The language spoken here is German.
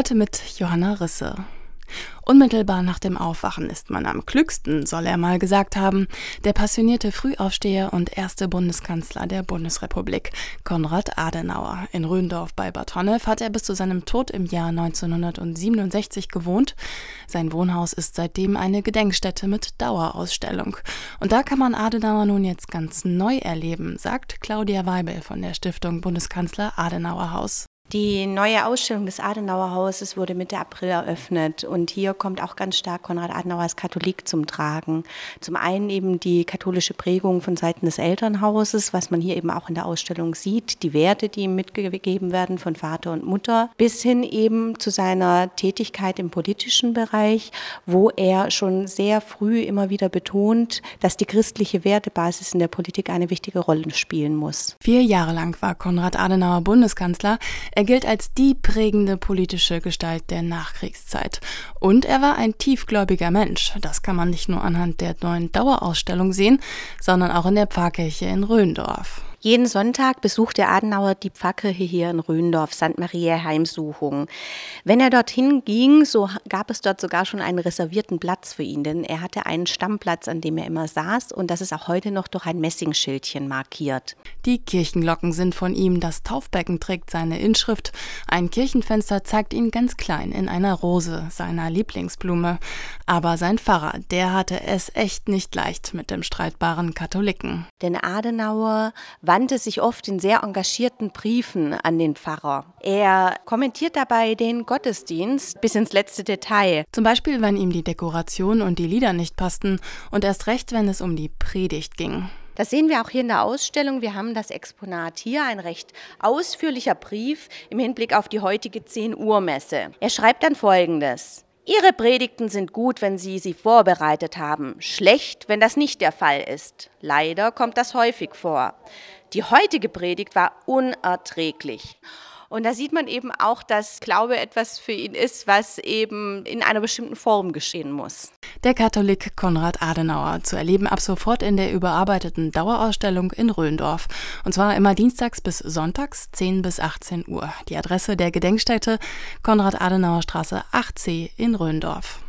Heute mit Johanna Risse. Unmittelbar nach dem Aufwachen ist man am klügsten, soll er mal gesagt haben. Der passionierte Frühaufsteher und erste Bundeskanzler der Bundesrepublik, Konrad Adenauer. In Röndorf bei Bad Honnef hat er bis zu seinem Tod im Jahr 1967 gewohnt. Sein Wohnhaus ist seitdem eine Gedenkstätte mit Dauerausstellung. Und da kann man Adenauer nun jetzt ganz neu erleben, sagt Claudia Weibel von der Stiftung Bundeskanzler Adenauer Haus. Die neue Ausstellung des Adenauer Hauses wurde Mitte April eröffnet und hier kommt auch ganz stark Konrad Adenauer als Katholik zum Tragen. Zum einen eben die katholische Prägung von Seiten des Elternhauses, was man hier eben auch in der Ausstellung sieht, die Werte, die ihm mitgegeben werden von Vater und Mutter, bis hin eben zu seiner Tätigkeit im politischen Bereich, wo er schon sehr früh immer wieder betont, dass die christliche Wertebasis in der Politik eine wichtige Rolle spielen muss. Vier Jahre lang war Konrad Adenauer Bundeskanzler. Er gilt als die prägende politische Gestalt der Nachkriegszeit. Und er war ein tiefgläubiger Mensch. Das kann man nicht nur anhand der neuen Dauerausstellung sehen, sondern auch in der Pfarrkirche in Röndorf. Jeden Sonntag besucht der Adenauer die Pfarrkirche hier in Röndorf, St. Maria Heimsuchung. Wenn er dorthin ging, so gab es dort sogar schon einen reservierten Platz für ihn, denn er hatte einen Stammplatz, an dem er immer saß und das ist auch heute noch durch ein Messingschildchen markiert. Die Kirchenglocken sind von ihm, das Taufbecken trägt seine Inschrift, ein Kirchenfenster zeigt ihn ganz klein in einer Rose, seiner Lieblingsblume. Aber sein Pfarrer, der hatte es echt nicht leicht mit dem streitbaren Katholiken. Denn Adenauer wandte sich oft in sehr engagierten Briefen an den Pfarrer. Er kommentiert dabei den Gottesdienst bis ins letzte Detail. Zum Beispiel, wenn ihm die Dekoration und die Lieder nicht passten und erst recht, wenn es um die Predigt ging. Das sehen wir auch hier in der Ausstellung. Wir haben das Exponat hier, ein recht ausführlicher Brief im Hinblick auf die heutige 10 Uhr Messe. Er schreibt dann Folgendes. Ihre Predigten sind gut, wenn Sie sie vorbereitet haben, schlecht, wenn das nicht der Fall ist. Leider kommt das häufig vor. Die heutige Predigt war unerträglich. Und da sieht man eben auch, dass Glaube etwas für ihn ist, was eben in einer bestimmten Form geschehen muss. Der Katholik Konrad Adenauer zu erleben ab sofort in der überarbeiteten Dauerausstellung in Röndorf. Und zwar immer dienstags bis sonntags 10 bis 18 Uhr. Die Adresse der Gedenkstätte Konrad Adenauer Straße 8c in Röndorf.